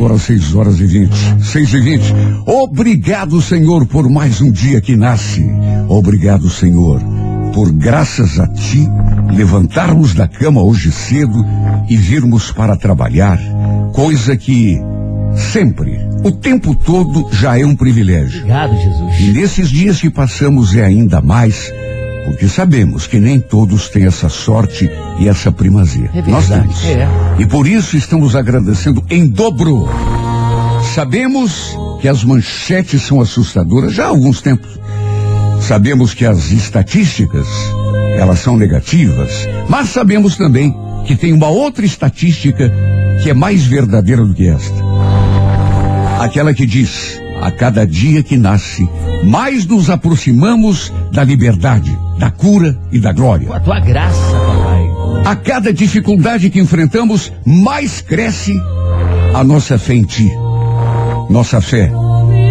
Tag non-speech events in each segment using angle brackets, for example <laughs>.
agora 6 horas e 20. 6 e 20. Obrigado, Senhor, por mais um dia que nasce. Obrigado, Senhor, por graças a Ti levantarmos da cama hoje cedo e virmos para trabalhar, coisa que sempre, o tempo todo já é um privilégio. Obrigado, Jesus. E nesses dias que passamos é ainda mais, porque sabemos que nem todos têm essa sorte e essa primazia. É Nós temos. É. E por isso estamos agradecendo em dobro. Sabemos que as manchetes são assustadoras já há alguns tempos. Sabemos que as estatísticas, elas são negativas, mas sabemos também que tem uma outra estatística que é mais verdadeira do que esta. Aquela que diz, a cada dia que nasce, mais nos aproximamos da liberdade, da cura e da glória. Com a tua graça, papai. A cada dificuldade que enfrentamos, mais cresce a nossa fé em ti. Nossa fé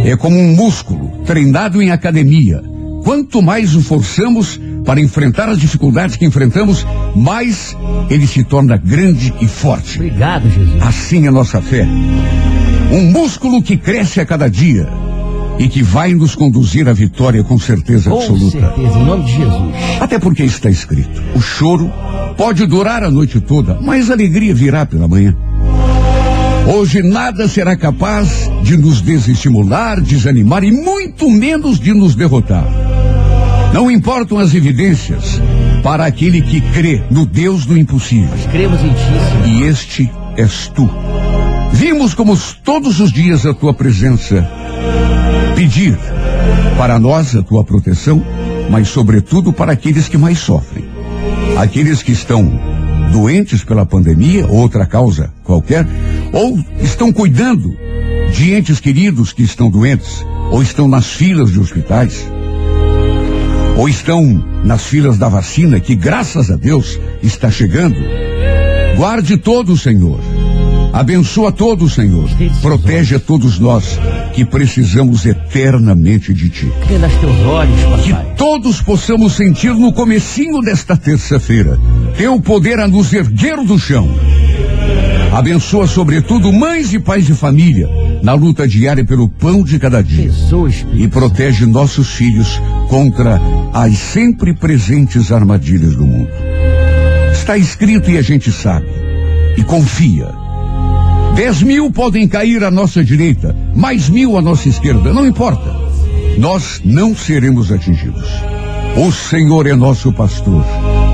é como um músculo treinado em academia. Quanto mais o forçamos para enfrentar as dificuldades que enfrentamos, mais ele se torna grande e forte. Obrigado, Jesus. Assim é nossa fé. Um músculo que cresce a cada dia e que vai nos conduzir à vitória com certeza Com absoluta. certeza, em nome de Jesus. Até porque está escrito: o choro pode durar a noite toda, mas a alegria virá pela manhã. Hoje nada será capaz de nos desestimular, desanimar e muito menos de nos derrotar. Não importam as evidências para aquele que crê no Deus do impossível. Cremos em ti, Senhor. E este és tu. Vimos como todos os dias a tua presença pedir para nós a tua proteção, mas sobretudo para aqueles que mais sofrem. Aqueles que estão doentes pela pandemia, ou outra causa qualquer, ou estão cuidando de entes queridos que estão doentes, ou estão nas filas de hospitais, ou estão nas filas da vacina que, graças a Deus, está chegando. Guarde todos, Senhor. Abençoa todos, Senhor. Protege a todos nós que precisamos eternamente de Ti. Nos teus olhos, Que papai. todos possamos sentir no comecinho desta terça-feira Teu poder a nos erguer do chão. Abençoa sobretudo mães e pais de família na luta diária pelo pão de cada dia. Jesus, E protege nossos filhos contra as sempre presentes armadilhas do mundo. Está escrito e a gente sabe. E confia. Dez mil podem cair à nossa direita, mais mil à nossa esquerda, não importa. Nós não seremos atingidos. O Senhor é nosso pastor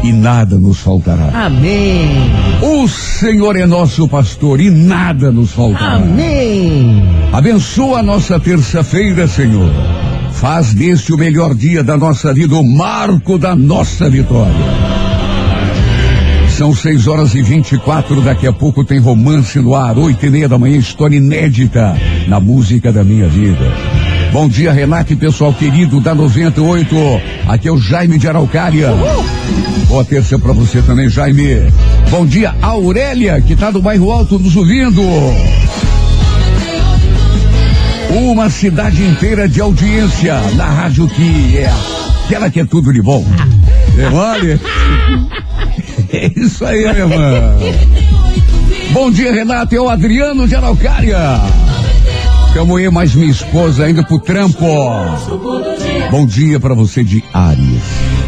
e nada nos faltará. Amém. O Senhor é nosso pastor e nada nos faltará. Amém. Abençoa a nossa terça-feira, Senhor. Faz deste o melhor dia da nossa vida, o marco da nossa vitória. São seis horas e vinte e quatro, daqui a pouco tem romance no ar, oito e meia da manhã, história inédita na música da minha vida. Bom dia, Renato e pessoal querido da 98. Aqui é o Jaime de Araucária. Boa terça pra você também, Jaime. Bom dia, Aurélia, que tá do bairro Alto nos ouvindo. Uma cidade inteira de audiência na rádio que é aquela que é tudo de bom. Mole? É isso aí, minha irmã. Bom dia, Renato. É o Adriano de Araucária. Tamo aí, mais minha esposa ainda pro trampo. Bom dia pra você de Áries.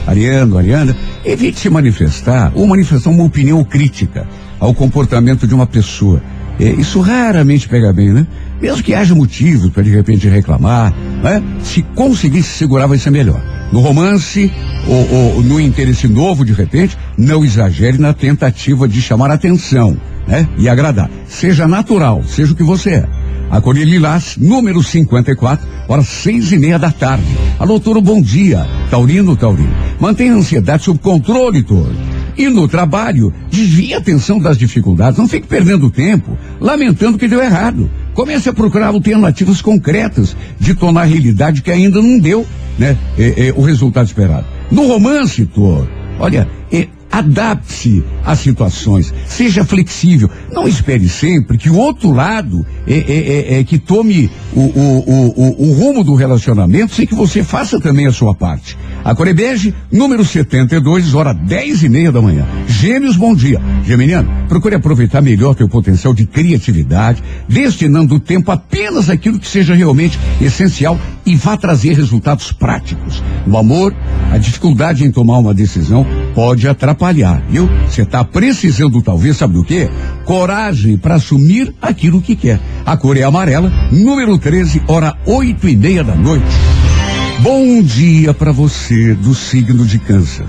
Ariano, Ariana, evite manifestar ou manifestar uma opinião crítica ao comportamento de uma pessoa. É, isso raramente pega bem, né? Mesmo que haja motivos para de repente reclamar, né? Se conseguir se segurar vai ser melhor. No romance ou, ou no interesse novo, de repente, não exagere na tentativa de chamar atenção, né? E agradar. Seja natural, seja o que você é. A Colher Lilás, número 54, horas seis e meia da tarde. Alô, Toro, bom dia. Taurino, Taurino. Mantenha a ansiedade sob controle, Toro. E no trabalho, desvie a atenção das dificuldades. Não fique perdendo tempo, lamentando que deu errado. Comece a procurar alternativas concretas de tornar realidade que ainda não deu, né? é, é, o resultado esperado. No romance, Toro, olha, Adapte-se às situações, seja flexível. Não espere sempre que o outro lado é, é, é, é que tome o, o, o, o, rumo do relacionamento sem que você faça também a sua parte. A Corebege, número 72, hora 10 e meia da manhã. Gêmeos, bom dia. Geminiano, procure aproveitar melhor teu potencial de criatividade, destinando o tempo apenas àquilo que seja realmente essencial e vá trazer resultados práticos. No amor, a dificuldade em tomar uma decisão pode atrapalhar, viu? Você está precisando, talvez, sabe do quê? Coragem para assumir aquilo que quer. A cor é amarela, número 13, hora oito e meia da noite. Bom dia para você do signo de câncer.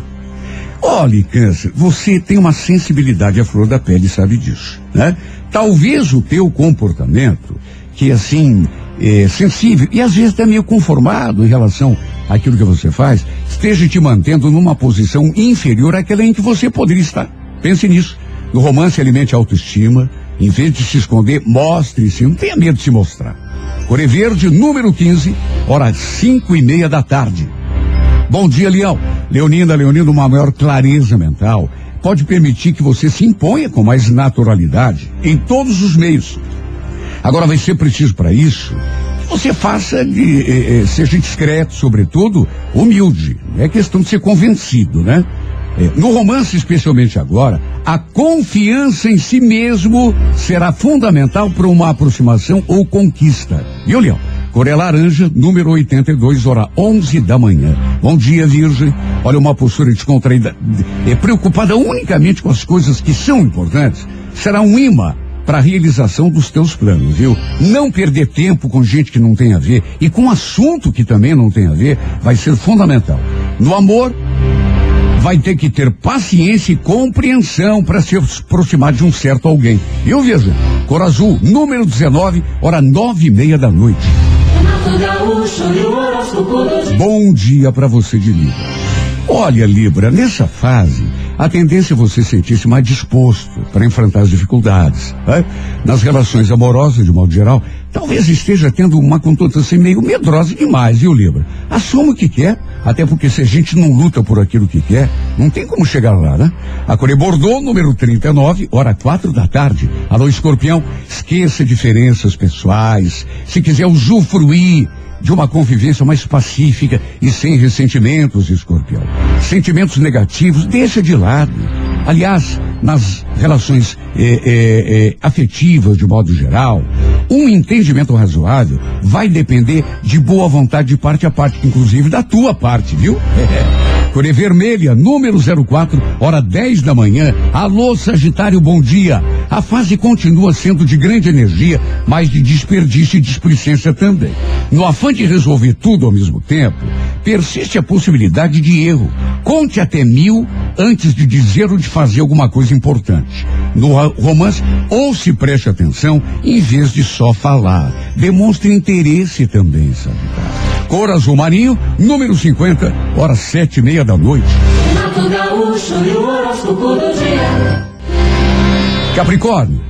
Olhe, câncer, você tem uma sensibilidade à flor da pele, sabe disso, né? Talvez o teu comportamento, que assim, é sensível e às vezes até meio conformado em relação àquilo que você faz, esteja te mantendo numa posição inferior àquela em que você poderia estar. Pense nisso. No romance, alimente a autoestima. Em vez de se esconder, mostre-se. Não tenha medo de se mostrar. Core Verde, número 15, horas cinco e meia da tarde. Bom dia, Leão. Leonina, Leonino, uma maior clareza mental pode permitir que você se imponha com mais naturalidade em todos os meios. Agora vai ser preciso para isso você faça de, eh, eh, seja discreto, sobretudo humilde. É questão de ser convencido, né? É, no romance, especialmente agora, a confiança em si mesmo será fundamental para uma aproximação ou conquista. E o Leão? Coré Laranja, número 82, hora 11 da manhã. Bom dia, Virgem. Olha, uma postura descontraída, é preocupada unicamente com as coisas que são importantes, será um imã para a realização dos teus planos, viu? Não perder tempo com gente que não tem a ver e com assunto que também não tem a ver vai ser fundamental. No amor, vai ter que ter paciência e compreensão para se aproximar de um certo alguém. Eu vejo, Cor Azul, número 19, hora nove e meia da noite. Bom dia para você de Libra. Olha, Libra, nessa fase, a tendência é você sentir-se mais disposto para enfrentar as dificuldades. Né? Nas relações amorosas, de modo geral, talvez esteja tendo uma conduta assim meio medrosa demais, viu, Libra? Assuma o que quer, até porque se a gente não luta por aquilo que quer, não tem como chegar lá, né? A Core Bordeaux, número 39, hora quatro da tarde. Alô, escorpião, esqueça diferenças pessoais. Se quiser usufruir de uma convivência mais pacífica e sem ressentimentos, escorpião. Sentimentos negativos, deixa de lado. Aliás, nas relações eh, eh, eh, afetivas, de modo geral, um entendimento razoável vai depender de boa vontade de parte a parte, inclusive da tua parte, viu? <laughs> Core Vermelha, número 04, hora 10 da manhã. Alô, Sagitário, bom dia. A fase continua sendo de grande energia, mas de desperdício e displicência também. No afã de resolver tudo ao mesmo tempo, persiste a possibilidade de erro. Conte até mil antes de dizer ou de fazer alguma coisa importante. No romance, ou se preste atenção em vez de só falar. Demonstre interesse também, Sagitário. Cor azul marinho, número 50, horas sete e meia da noite. Capricórnio,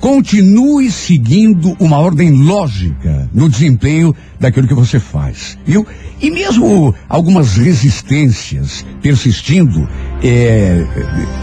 continue seguindo uma ordem lógica no desempenho daquilo que você faz, viu? E mesmo algumas resistências persistindo,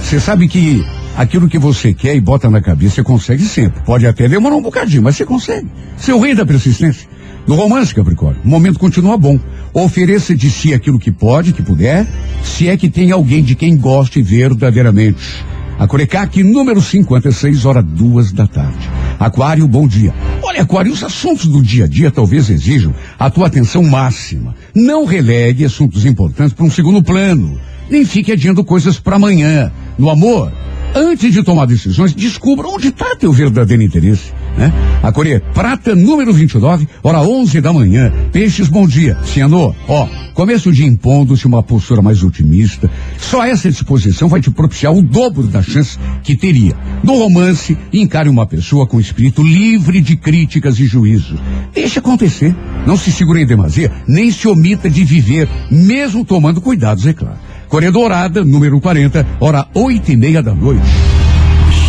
você é, sabe que aquilo que você quer e bota na cabeça, você consegue sempre. Pode até demorar um bocadinho, mas você consegue. É o rei da persistência. No romance, Capricórnio, o momento continua bom. Ofereça de si aquilo que pode, que puder, se é que tem alguém de quem goste verdadeiramente. A Corecac, número 56, hora duas da tarde. Aquário, bom dia. Olha, Aquário, os assuntos do dia a dia talvez exijam a tua atenção máxima. Não relegue assuntos importantes para um segundo plano. Nem fique adiando coisas para amanhã. No amor, antes de tomar decisões, descubra onde está teu verdadeiro interesse. Né? A Coreia Prata, número 29, hora 11 da manhã. Peixes, bom dia. Cianô, ó, começa o dia impondo-se uma postura mais otimista. Só essa disposição vai te propiciar o dobro da chance que teria. No romance, encare uma pessoa com espírito livre de críticas e juízos. Deixa acontecer. Não se segure em demasia, nem se omita de viver, mesmo tomando cuidados, é claro. Coreia Dourada, número 40, hora oito e meia da noite.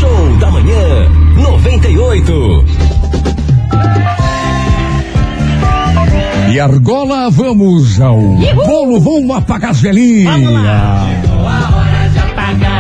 Show da manhã, 98. E Argola, vamos ao Uhul. bolo, vamos apagar as velhinhas. Vamos lá. Chegou a hora de apagar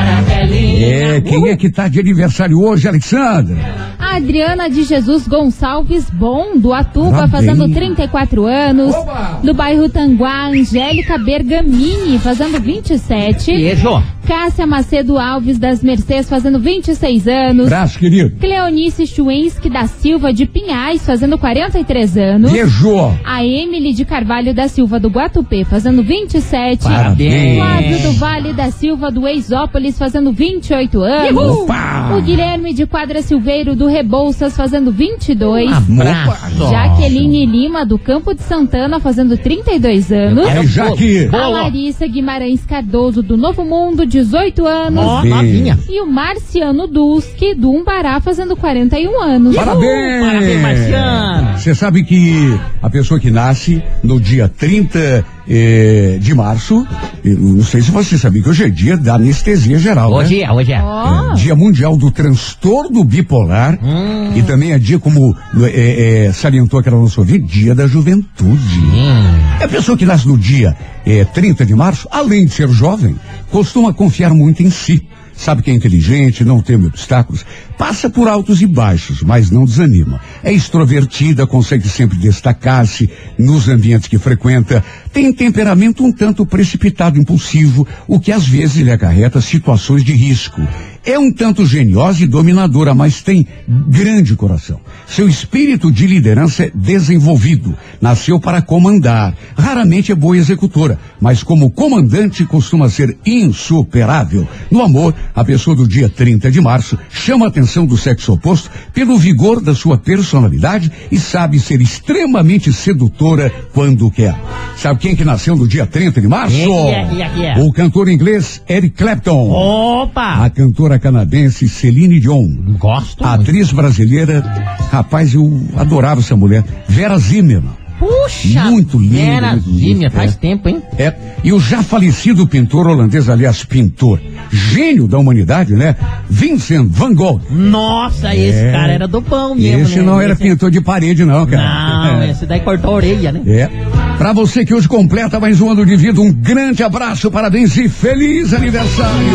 É, quem é que tá de aniversário hoje, Alexandra? A Adriana de Jesus Gonçalves Bom, do Atuba, Parabéns. fazendo 34 anos. Oba! Do bairro Tanguá, Angélica Bergamini, fazendo 27. Beijo. Cássia Macedo Alves das Mercês, fazendo 26 anos. Abraço, querido. Cleonice Chuensky da Silva de Pinhais, fazendo 43 anos. Beijo. A Emily de Carvalho da Silva do Guatupê, fazendo 27. Parabéns. Flávio do Vale da Silva do Exópolis, fazendo 28 anos. Opa! O Guilherme de Quadra Silveiro do Rebouças, fazendo 22. Abraço. Jaqueline Lima do Campo de Santana, fazendo 32 anos. É, Jaque. A. Larissa Guimarães Cardoso do Novo Mundo, 18 anos. Ó, novinha. E o Marciano Duski do Umbará, fazendo 41 anos. Parabéns! Parabéns, Marciano. Você sabe que a pessoa que nasce no dia 30 eh, de março, eu não sei se você sabia que hoje é dia da anestesia geral, né? Hoje é, hoje é. Ó, É, dia Mundial do Transtorno Bipolar Hum. e também é dia, como é, é, salientou aquela nossa ouvinte, dia da juventude. Hum. É a pessoa que nasce no dia é, 30 de março, além de ser jovem, costuma confiar muito em si. Sabe que é inteligente, não teme obstáculos, passa por altos e baixos, mas não desanima. É extrovertida, consegue sempre destacar-se nos ambientes que frequenta, tem temperamento um tanto precipitado, impulsivo, o que às vezes lhe acarreta situações de risco. É um tanto geniosa e dominadora, mas tem grande coração. Seu espírito de liderança é desenvolvido. Nasceu para comandar. Raramente é boa executora, mas como comandante costuma ser insuperável. No amor, a pessoa do dia 30 de março chama a atenção do sexo oposto pelo vigor da sua personalidade e sabe ser extremamente sedutora quando quer. Sabe quem que nasceu no dia 30 de março? É, é, quem é? O cantor inglês Eric Clapton. Opa! A cantora canadense Celine Dion. Gosto. A atriz brasileira, rapaz, eu adorava essa mulher. Vera Zimmermann. Puxa! Muito linda, Vera muito bonita, Zimmer, faz é. tempo, hein? É, e o já falecido pintor holandês, aliás, pintor, gênio da humanidade, né? Vincent van Gogh. Nossa, esse É. cara era do pão mesmo, Esse né? não era Esse- pintor de parede, não, cara. Não, <laughs> esse daí cortou a orelha, né? É. Pra você que hoje completa mais um ano de vida, um grande abraço, parabéns e feliz aniversário.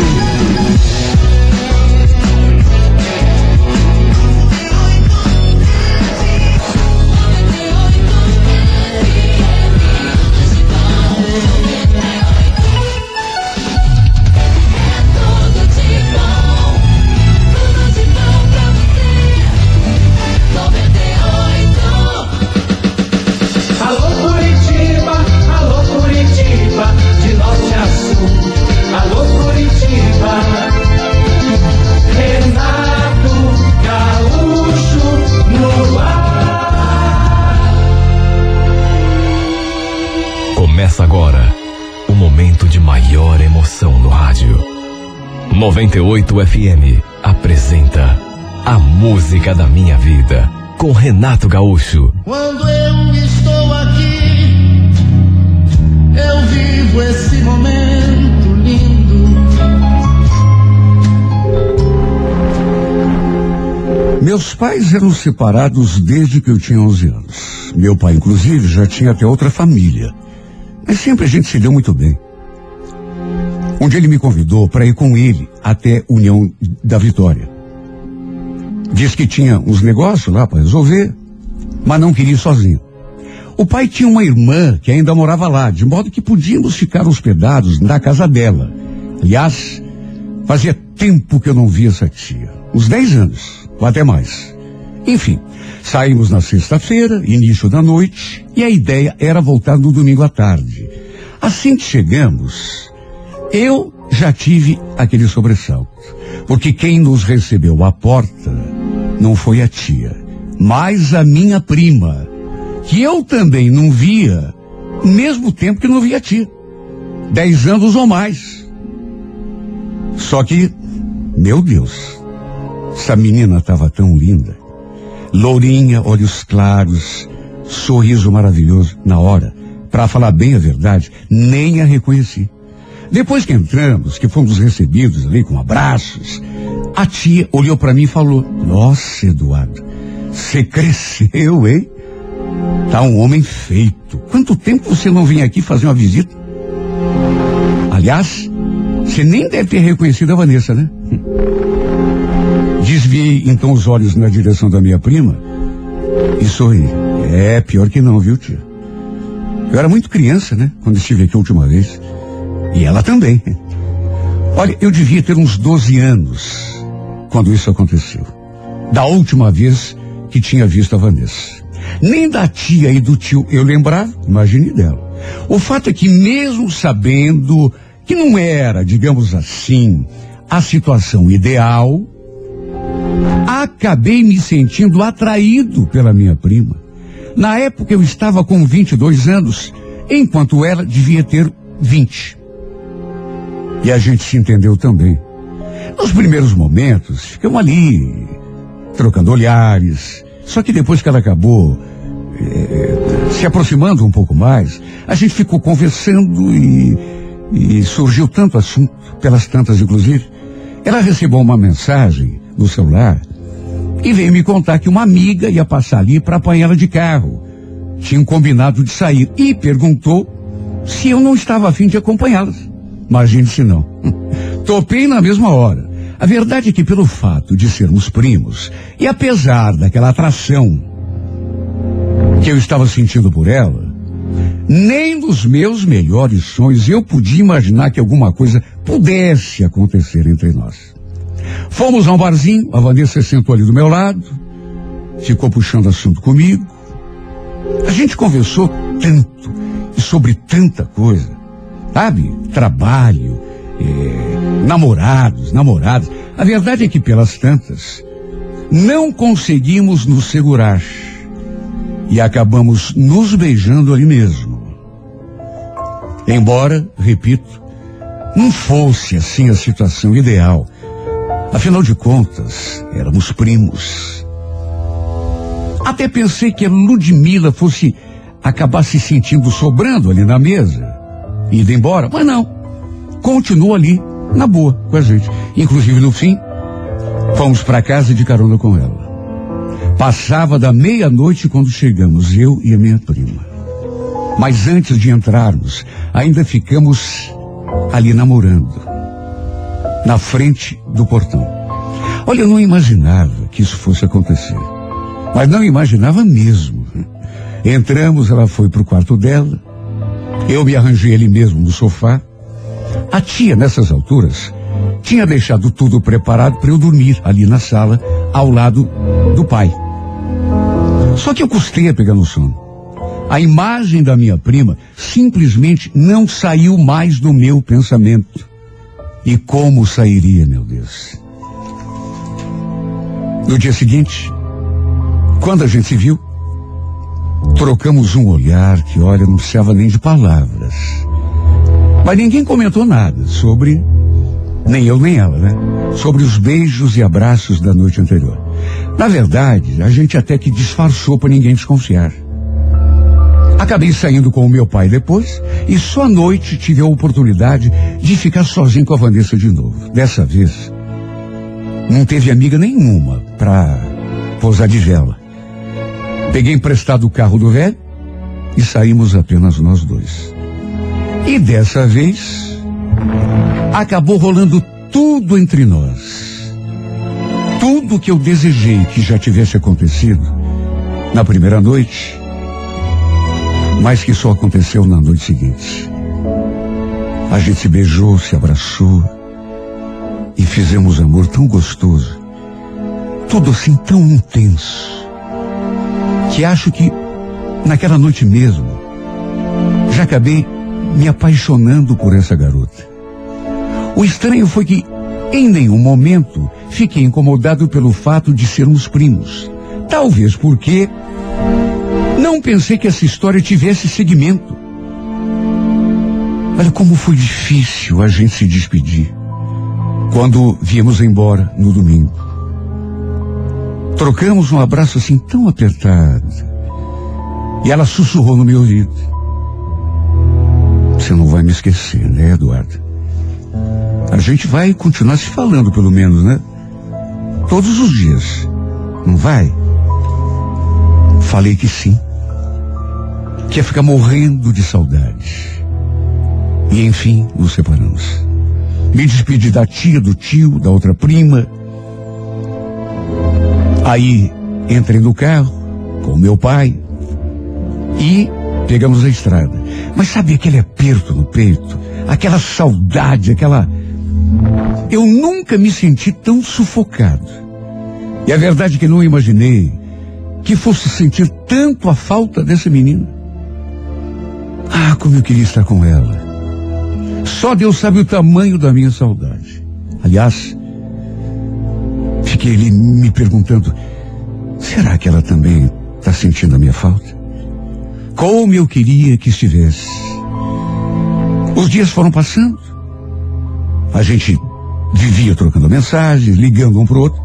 Começa agora o momento de maior emoção no rádio. 98 FM apresenta A Música da Minha Vida com Renato Gaúcho. Quando eu estou aqui, eu vivo esse momento lindo. Meus pais eram separados desde que eu tinha 11 anos. Meu pai, inclusive, já tinha até outra família. Mas sempre a gente se deu muito bem. Um dia ele me convidou para ir com ele até União da Vitória. Diz que tinha uns negócios lá para resolver, mas não queria ir sozinho. O pai tinha uma irmã que ainda morava lá, de modo que podíamos ficar hospedados na casa dela. Aliás, fazia tempo que eu não via essa tia. Uns 10 anos, ou até mais. Enfim, saímos na sexta-feira, início da noite, e a ideia era voltar no domingo à tarde. Assim que chegamos, eu já tive aquele sobressalto. Porque quem nos recebeu à porta não foi a tia, mas a minha prima, que eu também não via, mesmo tempo que não via a tia. Dez anos ou mais. Só que, meu Deus, essa menina estava tão linda. Lourinha, olhos claros, sorriso maravilhoso. Na hora, para falar bem a verdade, nem a reconheci. Depois que entramos, que fomos recebidos ali com abraços, a tia olhou para mim e falou: Nossa, Eduardo, você <laughs> cresceu, hein? Tá um homem feito. Quanto tempo você não vinha aqui fazer uma visita? Aliás, você nem deve ter reconhecido a Vanessa, né? Desviei então os olhos na direção da minha prima e sorri. É pior que não, viu, tia? Eu era muito criança, né? Quando estive aqui a última vez. E ela também. <laughs> Olha, eu devia ter uns 12 anos quando isso aconteceu. Da última vez que tinha visto a Vanessa. Nem da tia e do tio eu lembrava, imagine dela. O fato é que mesmo sabendo que não era, digamos assim, a situação ideal, acabei me sentindo atraído pela minha prima. Na época eu estava com 22 anos, enquanto ela devia ter 20. E a gente se entendeu também. Nos primeiros momentos, ficamos ali, trocando olhares. Só que depois que ela acabou eh, se aproximando um pouco mais, a gente ficou conversando e, e surgiu tanto assunto, pelas tantas inclusive. Ela recebeu uma mensagem no celular e veio me contar que uma amiga ia passar ali para apanhá-la de carro. Tinham combinado de sair e perguntou se eu não estava afim de acompanhá-las. Imagine se não. <laughs> Topei na mesma hora. A verdade é que pelo fato de sermos primos, e apesar daquela atração que eu estava sentindo por ela, nem nos meus melhores sonhos eu podia imaginar que alguma coisa pudesse acontecer entre nós. Fomos a um barzinho, a Vanessa sentou ali do meu lado, ficou puxando assunto comigo. A gente conversou tanto e sobre tanta coisa, sabe? Trabalho, eh, namorados, namoradas. A verdade é que pelas tantas, não conseguimos nos segurar e acabamos nos beijando ali mesmo. Embora, repito, não fosse assim a situação ideal. Afinal de contas, éramos primos. Até pensei que a Ludmilla fosse acabar se sentindo sobrando ali na mesa, indo embora, mas não. Continuou ali, na boa, com a gente. Inclusive, no fim, fomos para casa de carona com ela. Passava da meia-noite quando chegamos, eu e a minha prima. Mas antes de entrarmos, ainda ficamos ali namorando, na frente do portão. Olha, eu não imaginava que isso fosse acontecer. Mas não imaginava mesmo. Entramos, ela foi pro quarto dela. Eu me arranjei ali mesmo no sofá. A tia, nessas alturas, tinha deixado tudo preparado para eu dormir ali na sala, ao lado do pai. Só que eu custei a pegar no sono. A imagem da minha prima simplesmente não saiu mais do meu pensamento. E como sairia, meu Deus? No dia seguinte, quando a gente se viu, trocamos um olhar que, olha, não precisava nem de palavras. Mas ninguém comentou nada sobre, nem eu nem ela, né? Sobre os beijos e abraços da noite anterior. Na verdade, a gente até que disfarçou para ninguém desconfiar. Acabei saindo com o meu pai depois e só à noite tive a oportunidade de ficar sozinho com a Vanessa de novo. Dessa vez, não teve amiga nenhuma para pousar de vela. Peguei emprestado o carro do velho e saímos apenas nós dois. E dessa vez, acabou rolando tudo entre nós. Tudo que eu desejei que já tivesse acontecido na primeira noite, mas que só aconteceu na noite seguinte. A gente se beijou, se abraçou e fizemos amor tão gostoso, tudo assim tão intenso, que acho que naquela noite mesmo já acabei me apaixonando por essa garota. O estranho foi que em nenhum momento fiquei incomodado pelo fato de sermos primos. Talvez porque não pensei que essa história tivesse seguimento. Olha como foi difícil a gente se despedir quando viemos embora no domingo. Trocamos um abraço assim tão apertado. E ela sussurrou no meu ouvido. Você não vai me esquecer, né, Eduardo? A gente vai continuar se falando, pelo menos, né? Todos os dias. Não vai? Falei que sim. Que ia ficar morrendo de saudade. E enfim, nos separamos. Me despedi da tia, do tio, da outra prima. Aí entrei no carro com meu pai e pegamos a estrada. Mas sabe aquele aperto no peito? Aquela saudade, aquela. Eu nunca me senti tão sufocado. E a verdade é que não imaginei que fosse sentir tanto a falta dessa menina. Ah, como eu queria estar com ela. Só Deus sabe o tamanho da minha saudade. Aliás, fiquei ali me perguntando: será que ela também está sentindo a minha falta? Como eu queria que estivesse. Os dias foram passando. A gente vivia trocando mensagens, ligando um pro outro.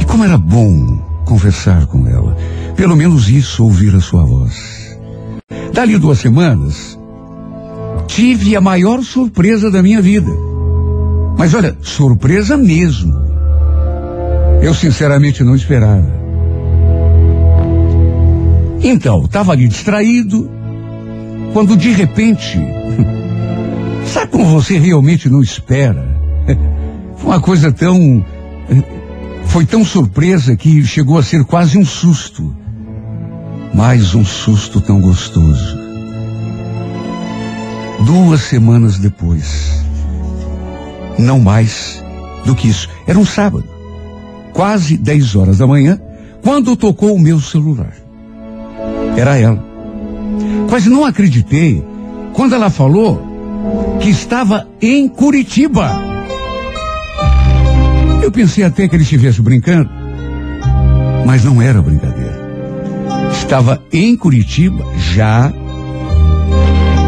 E como era bom conversar com ela. Pelo menos isso, ouvir a sua voz. Dali duas semanas, tive a maior surpresa da minha vida. Mas olha, surpresa mesmo. Eu sinceramente não esperava. Então, estava ali distraído, quando de repente, <laughs> sabe como você realmente não espera? <laughs> Foi uma coisa tão. Foi tão surpresa que chegou a ser quase um susto. Mais um susto tão gostoso. Duas semanas depois. Não mais do que isso. Era um sábado. Quase 10 horas da manhã, quando tocou o meu celular. Era ela. Quase não acreditei quando ela falou que estava em Curitiba. Eu pensei até que ele estivesse brincando, mas não era brincadeira. Estava em Curitiba já,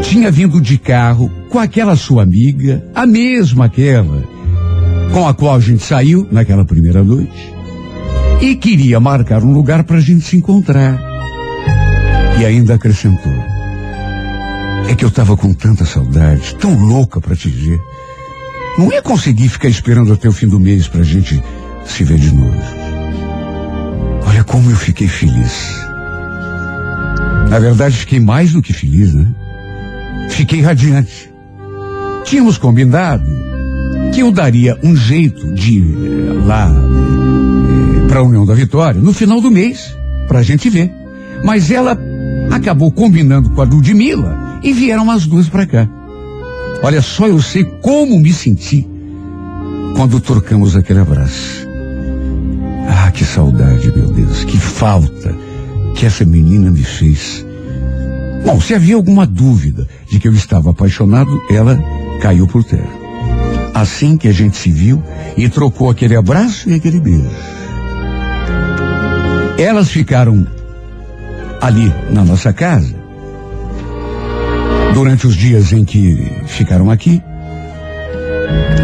tinha vindo de carro com aquela sua amiga, a mesma aquela com a qual a gente saiu naquela primeira noite, e queria marcar um lugar para a gente se encontrar. E ainda acrescentou: É que eu estava com tanta saudade, tão louca para te ver. Não ia conseguir ficar esperando até o fim do mês para a gente se ver de novo. Olha como eu fiquei feliz. Na verdade, fiquei mais do que feliz, né? Fiquei radiante. Tínhamos combinado que eu daria um jeito de ir eh, lá para a União da Vitória no final do mês, para a gente ver. Mas ela acabou combinando com a Ludmilla e vieram as duas para cá. Olha só, eu sei como me senti quando trocamos aquele abraço. Ah, que saudade, meu Deus, que falta que essa menina me fez. Bom, se havia alguma dúvida de que eu estava apaixonado, ela caiu por terra. Assim que a gente se viu e trocou aquele abraço e aquele beijo. Elas ficaram ali na nossa casa. Durante os dias em que ficaram aqui,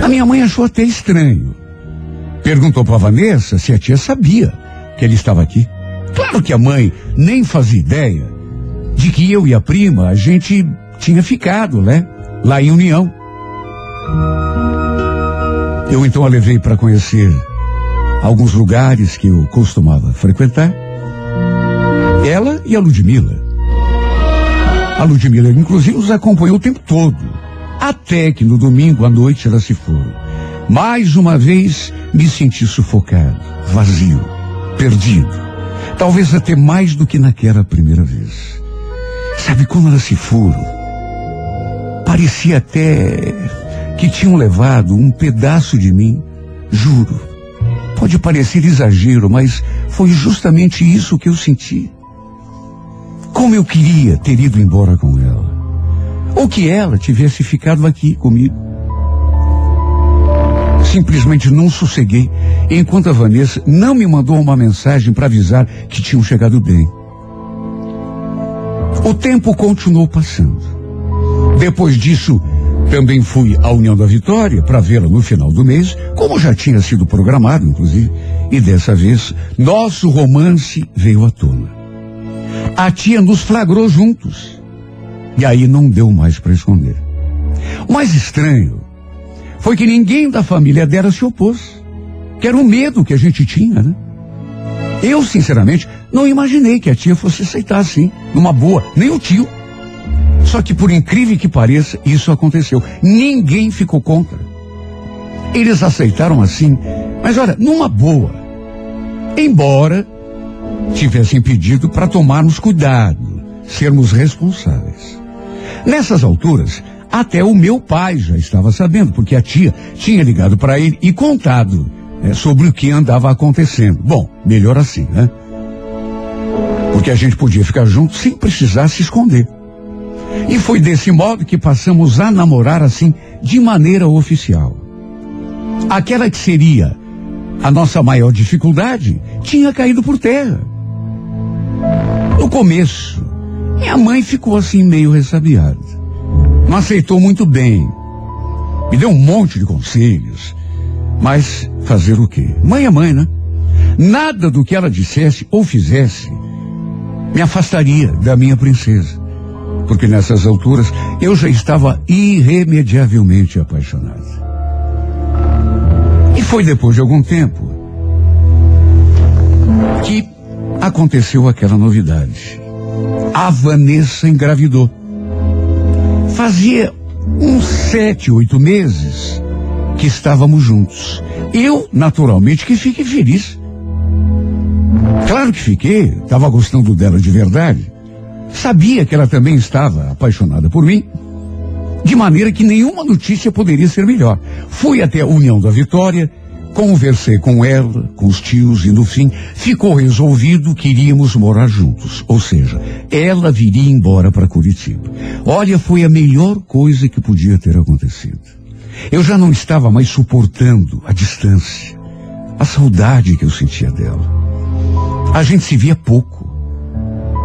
a minha mãe achou até estranho. Perguntou para Vanessa se a tia sabia que ele estava aqui. Claro que a mãe nem fazia ideia de que eu e a prima a gente tinha ficado, né? Lá em União. Eu então a levei para conhecer alguns lugares que eu costumava frequentar. Ela e a Ludmilla. A Ludmilla, inclusive, os acompanhou o tempo todo. Até que no domingo à noite elas se foram. Mais uma vez me senti sufocado, vazio, perdido. Talvez até mais do que naquela primeira vez. Sabe quando elas se foram? Parecia até que tinham levado um pedaço de mim, juro. Pode parecer exagero, mas foi justamente isso que eu senti. Como eu queria ter ido embora com ela. Ou que ela tivesse ficado aqui comigo. Simplesmente não sosseguei enquanto a Vanessa não me mandou uma mensagem para avisar que tinham chegado bem. O tempo continuou passando. Depois disso, também fui à União da Vitória para vê-la no final do mês, como já tinha sido programado, inclusive, e dessa vez nosso romance veio à tona. A tia nos flagrou juntos. E aí não deu mais para esconder. O mais estranho foi que ninguém da família dela se opôs. Que era o medo que a gente tinha, né? Eu, sinceramente, não imaginei que a tia fosse aceitar assim, numa boa, nem o tio. Só que por incrível que pareça, isso aconteceu. Ninguém ficou contra. Eles aceitaram assim, mas olha, numa boa. Embora tivessem pedido para tomarmos cuidado, sermos responsáveis. Nessas alturas, até o meu pai já estava sabendo, porque a tia tinha ligado para ele e contado eh, sobre o que andava acontecendo. Bom, melhor assim, né? Porque a gente podia ficar junto sem precisar se esconder. E foi desse modo que passamos a namorar assim, de maneira oficial. Aquela que seria a nossa maior dificuldade tinha caído por terra. Começo, minha mãe ficou assim meio ressabiada. Não aceitou muito bem. Me deu um monte de conselhos. Mas fazer o quê? Mãe é mãe, né? Nada do que ela dissesse ou fizesse me afastaria da minha princesa. Porque nessas alturas eu já estava irremediavelmente apaixonado. E foi depois de algum tempo que aconteceu aquela novidade. A Vanessa engravidou. Fazia uns sete, oito meses que estávamos juntos. Eu, naturalmente, que fiquei feliz. Claro que fiquei, estava gostando dela de verdade. Sabia que ela também estava apaixonada por mim. De maneira que nenhuma notícia poderia ser melhor. Fui até a União da Vitória, conversei com ela, com os tios e no fim ficou resolvido que iríamos morar juntos. Ou seja, ela viria embora para Curitiba. Olha, foi a melhor coisa que podia ter acontecido. Eu já não estava mais suportando a distância, a saudade que eu sentia dela. A gente se via pouco,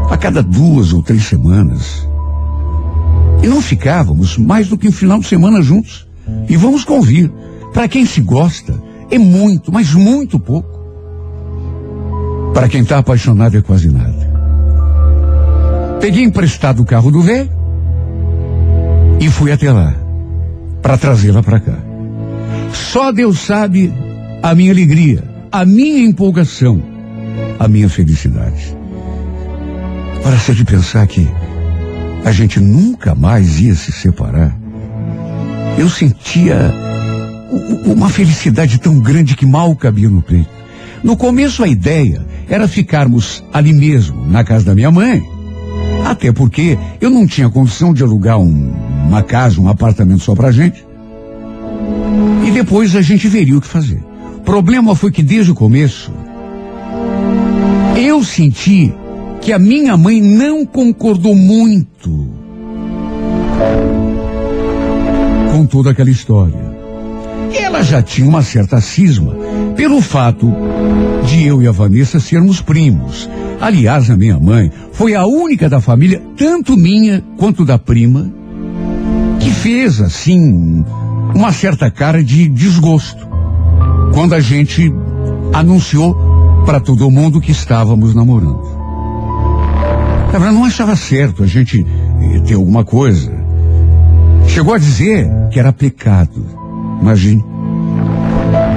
a cada duas ou três semanas. E não ficávamos mais do que um final de semana juntos. E vamos convir, para quem se gosta, é muito, mas muito pouco. Para quem está apaixonado é quase nada. Peguei emprestado o carro do velho e fui até lá para trazê-la para cá. Só Deus sabe a minha alegria, a minha empolgação, a minha felicidade. Para ser de pensar que a gente nunca mais ia se separar, eu sentia uma felicidade tão grande que mal cabia no peito. No começo a ideia era ficarmos ali mesmo, na casa da minha mãe. Até porque eu não tinha condição de alugar um- uma casa, um apartamento só pra gente. E depois a gente veria o que fazer. O problema foi que desde o começo eu senti que a minha mãe não concordou muito com toda aquela história. Ela já tinha uma certa cisma pelo fato de eu e a Vanessa sermos primos. Aliás, a minha mãe foi a única da família, tanto minha quanto da prima, que fez, assim, uma certa cara de desgosto quando a gente anunciou para todo mundo que estávamos namorando. Ela não achava certo a gente eh, ter alguma coisa. Chegou a dizer que era pecado. Imagine.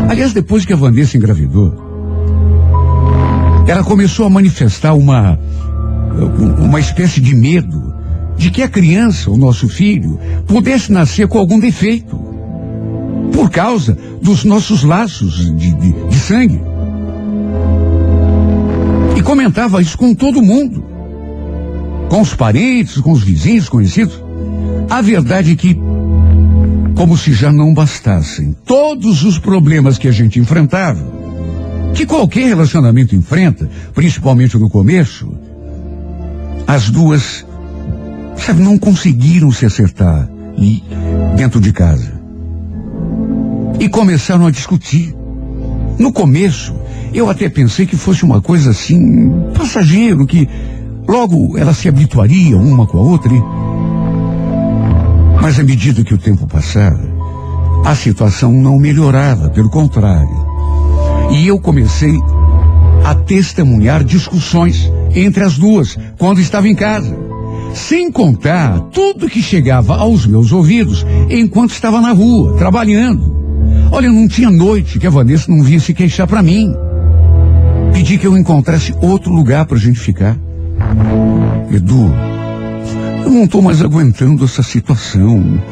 Aliás, depois que a Vanessa engravidou, ela começou a manifestar uma, uma espécie de medo de que a criança, o nosso filho, pudesse nascer com algum defeito. Por causa dos nossos laços de, de, de sangue. E comentava isso com todo mundo. Com os parentes, com os vizinhos conhecidos. A verdade é que, como se já não bastassem todos os problemas que a gente enfrentava, que qualquer relacionamento enfrenta, principalmente no começo, as duas, sabe, não conseguiram se acertar e, dentro de casa. E começaram a discutir. No começo, eu até pensei que fosse uma coisa assim, passageiro, que logo elas se habituariam uma com a outra. E... Mas à medida que o tempo passava, a situação não melhorava, pelo contrário. E eu comecei a testemunhar discussões entre as duas quando estava em casa. Sem contar tudo que chegava aos meus ouvidos enquanto estava na rua, trabalhando. Olha, não tinha noite que a Vanessa não vinha se queixar para mim. Pedi que eu encontrasse outro lugar para a gente ficar. Edu, Eu não estou mais aguentando essa situação.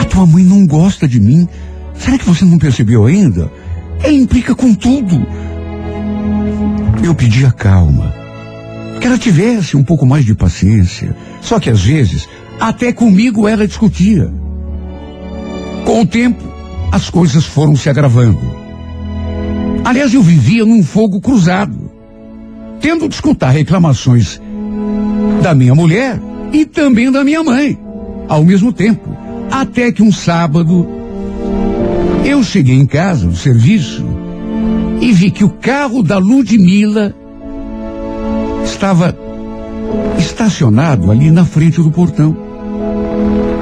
A tua mãe não gosta de mim. Será que você não percebeu ainda? Ela implica com tudo. Eu pedi a calma. Que ela tivesse um pouco mais de paciência. Só que às vezes, até comigo ela discutia. Com o tempo, as coisas foram se agravando. Aliás, eu vivia num fogo cruzado, tendo de escutar reclamações da minha mulher e também da minha mãe, ao mesmo tempo. Até que um sábado, eu cheguei em casa do serviço e vi que o carro da Ludmilla estava estacionado ali na frente do portão.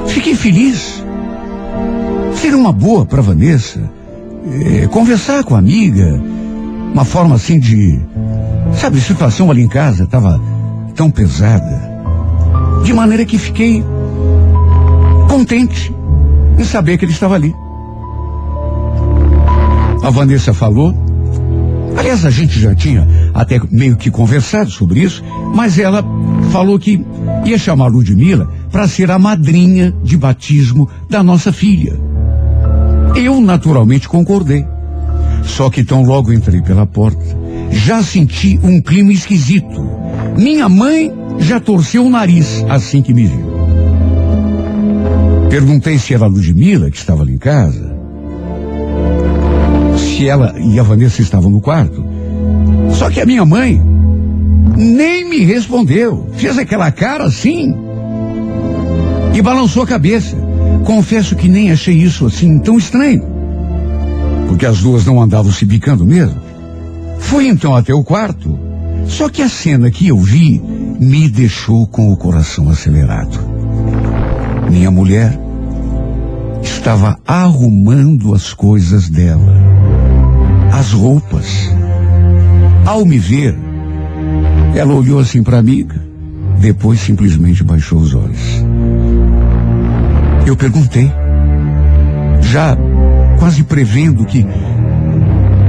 Fiquei feliz. Seria uma boa para Vanessa eh, conversar com a amiga, uma forma assim de, sabe, situação ali em casa estava tão pesada, de maneira que fiquei contente em saber que ele estava ali. A Vanessa falou. Aliás, a gente já tinha até meio que conversado sobre isso, mas ela falou que ia chamar Ludmilla para ser a madrinha de batismo da nossa filha. Eu naturalmente concordei. Só que tão logo entrei pela porta, já senti um clima esquisito. Minha mãe já torceu o nariz assim que me viu. Perguntei se era a Ludmilla que estava ali em casa. Se ela e a Vanessa estavam no quarto. Só que a minha mãe nem me respondeu. Fez aquela cara assim e balançou a cabeça. Confesso que nem achei isso assim tão estranho. Porque as duas não andavam se bicando mesmo. Fui então até o quarto. Só que a cena que eu vi me deixou com o coração acelerado. Minha mulher estava arrumando as coisas dela. As roupas. Ao me ver, ela olhou assim para a amiga, depois simplesmente baixou os olhos. Eu perguntei, já quase prevendo que.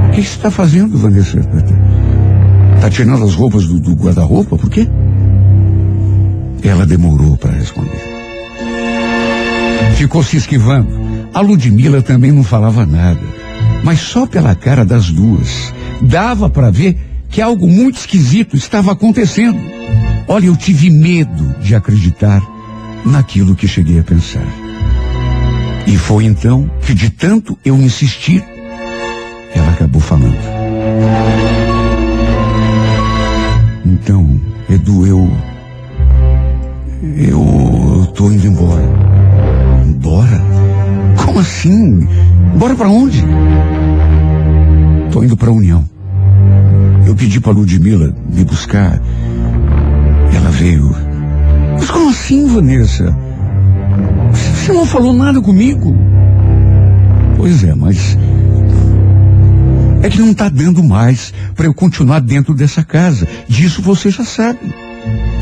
O que está fazendo, Vanessa? Está tirando as roupas do, do guarda-roupa? Por quê? Ela demorou para responder. Ficou se esquivando. A Ludmilla também não falava nada. Mas só pela cara das duas, dava para ver que algo muito esquisito estava acontecendo. Olha, eu tive medo de acreditar naquilo que cheguei a pensar. E foi então que, de tanto eu insistir, ela acabou falando. Então, Edu, eu. Eu tô indo embora. Embora? Como assim? Embora pra onde? Tô indo pra União. Eu pedi pra Ludmilla me buscar. Ela veio. Mas como assim, Vanessa? Você não falou nada comigo? Pois é, mas. É que não tá dando mais para eu continuar dentro dessa casa. Disso você já sabe.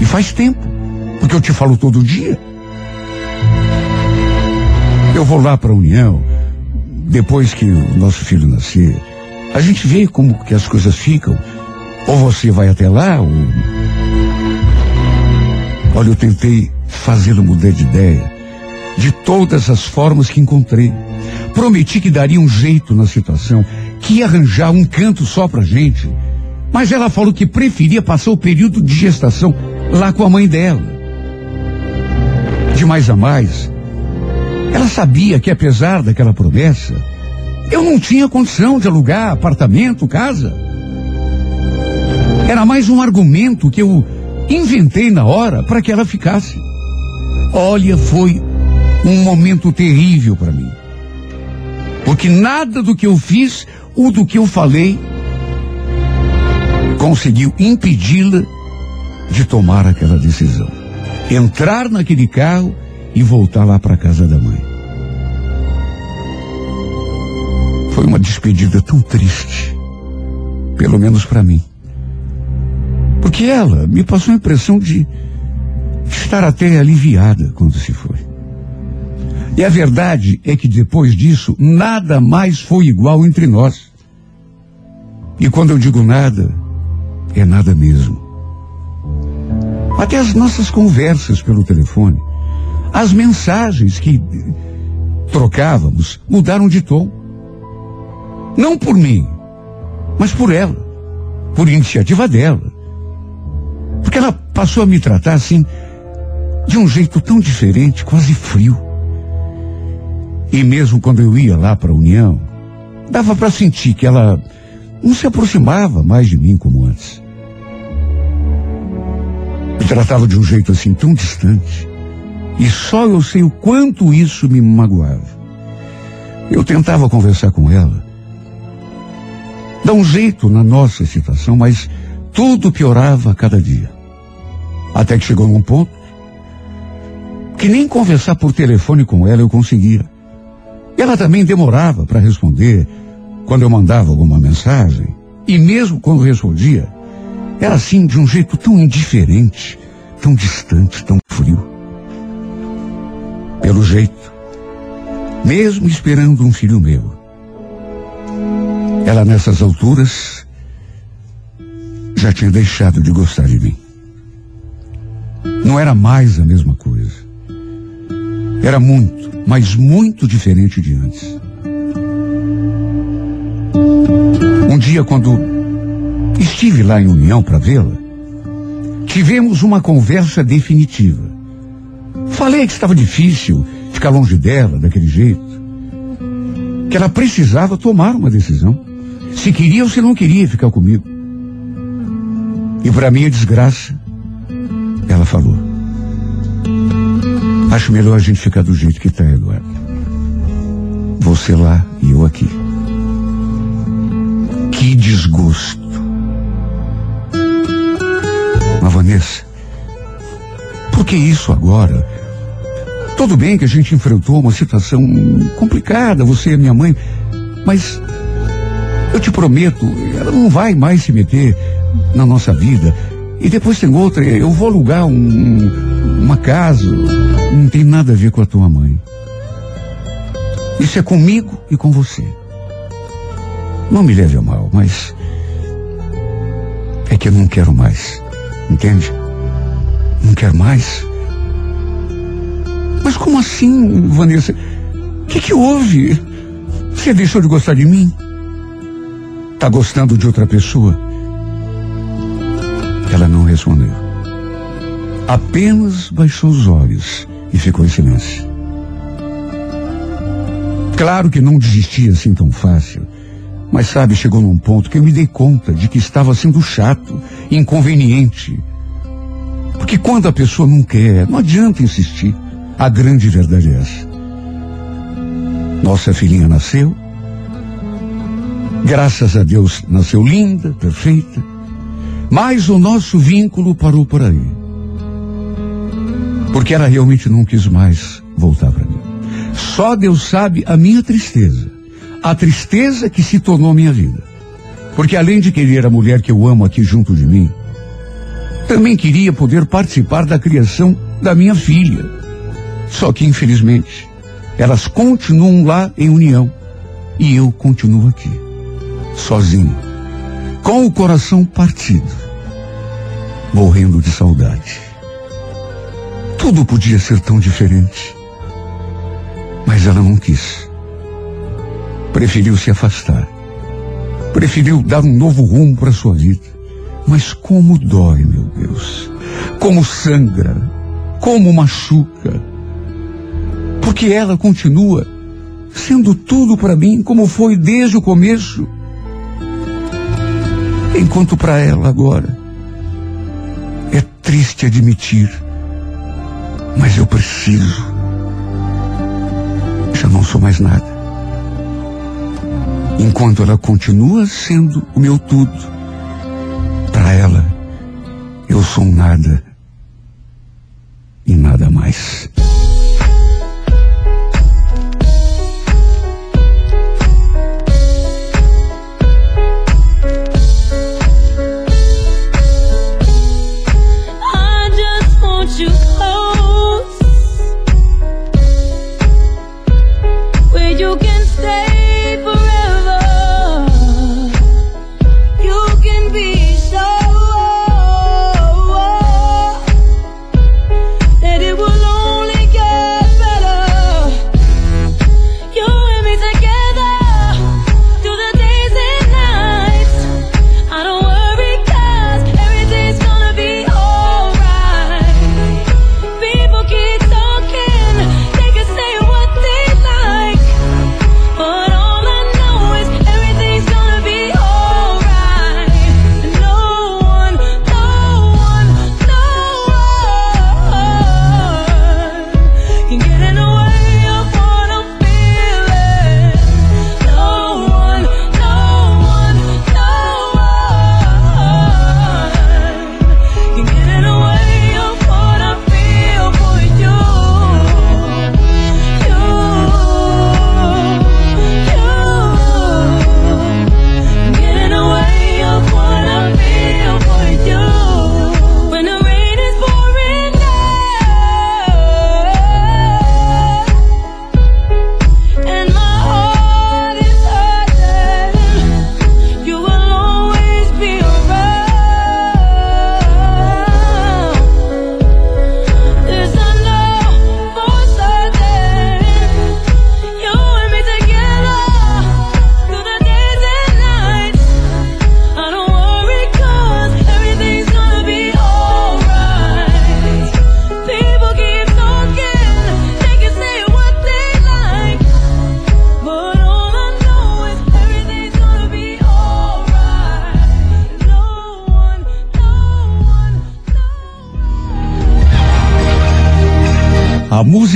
E faz tempo. Porque eu te falo todo dia. Eu vou lá para a União, depois que o nosso filho nascer. A gente vê como que as coisas ficam. Ou você vai até lá, ou. Olha, eu tentei fazê-lo mudar de ideia. De todas as formas que encontrei. Prometi que daria um jeito na situação, que arranjar um canto só pra gente. Mas ela falou que preferia passar o período de gestação lá com a mãe dela. De mais a mais, ela sabia que apesar daquela promessa, eu não tinha condição de alugar apartamento, casa. Era mais um argumento que eu inventei na hora para que ela ficasse. Olha, foi um momento terrível para mim. Porque nada do que eu fiz ou do que eu falei conseguiu impedi-la de tomar aquela decisão. Entrar naquele carro e voltar lá para casa da mãe. Foi uma despedida tão triste, pelo menos para mim. Porque ela me passou a impressão de estar até aliviada quando se foi. E a verdade é que depois disso, nada mais foi igual entre nós. E quando eu digo nada, é nada mesmo. Até as nossas conversas pelo telefone, as mensagens que trocávamos mudaram de tom. Não por mim, mas por ela, por iniciativa dela. Porque ela passou a me tratar assim, de um jeito tão diferente, quase frio. E mesmo quando eu ia lá para a União, dava para sentir que ela não se aproximava mais de mim como antes. Me tratava de um jeito assim tão distante. E só eu sei o quanto isso me magoava. Eu tentava conversar com ela, dar um jeito na nossa situação, mas tudo piorava a cada dia. Até que chegou num ponto que nem conversar por telefone com ela eu conseguia. Ela também demorava para responder quando eu mandava alguma mensagem. E mesmo quando respondia, era assim de um jeito tão indiferente, tão distante, tão frio. Pelo jeito, mesmo esperando um filho meu, ela nessas alturas já tinha deixado de gostar de mim. Não era mais a mesma coisa. Era muito, mas muito diferente de antes. Um dia, quando estive lá em União para vê-la, tivemos uma conversa definitiva. Falei que estava difícil ficar longe dela daquele jeito. Que ela precisava tomar uma decisão. Se queria ou se não queria ficar comigo. E para minha desgraça, ela falou: Acho melhor a gente ficar do jeito que está, Eduardo. Você lá e eu aqui. Que desgosto. Mas, Vanessa, por que isso agora? Tudo bem que a gente enfrentou uma situação complicada, você e minha mãe, mas eu te prometo, ela não vai mais se meter na nossa vida. E depois tem outra, eu vou alugar um- uma casa, não tem nada a ver com a tua mãe. Isso é comigo e com você. Não me leve a mal, mas é que eu não quero mais. Entende? Não quero mais. Mas como assim, Vanessa? O que, que houve? Você deixou de gostar de mim? Tá gostando de outra pessoa? Ela não respondeu. Apenas baixou os olhos e ficou em silêncio. Claro que não desisti assim tão fácil. Mas sabe, chegou num ponto que eu me dei conta de que estava sendo chato, inconveniente. Porque quando a pessoa não quer, não adianta insistir. A grande verdade é essa. Nossa filhinha nasceu. Graças a Deus nasceu linda, perfeita. Mas o nosso vínculo parou por aí. Porque ela realmente não quis mais voltar para mim. Só Deus sabe a minha tristeza. A tristeza que se tornou minha vida. Porque além de querer a mulher que eu amo aqui junto de mim, também queria poder participar da criação da minha filha. Só que, infelizmente, elas continuam lá em união. E eu continuo aqui, sozinho, com o coração partido, morrendo de saudade. Tudo podia ser tão diferente. Mas ela não quis. Preferiu se afastar. Preferiu dar um novo rumo para sua vida. Mas como dói, meu Deus. Como sangra. Como machuca. Porque ela continua sendo tudo para mim como foi desde o começo. Enquanto para ela agora é triste admitir, mas eu preciso. Já não sou mais nada. Enquanto ela continua sendo o meu tudo, para ela eu sou um nada e nada mais.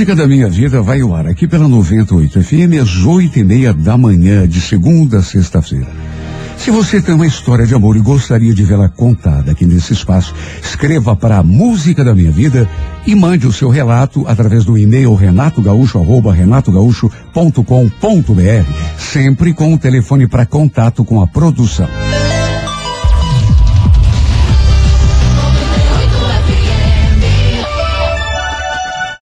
Música da minha vida vai ao ar aqui pela 98 FM às oito e meia da manhã, de segunda a sexta-feira. Se você tem uma história de amor e gostaria de vê-la contada aqui nesse espaço, escreva para a Música da Minha Vida e mande o seu relato através do e-mail renatogaúcho.com.br, sempre com o telefone para contato com a produção.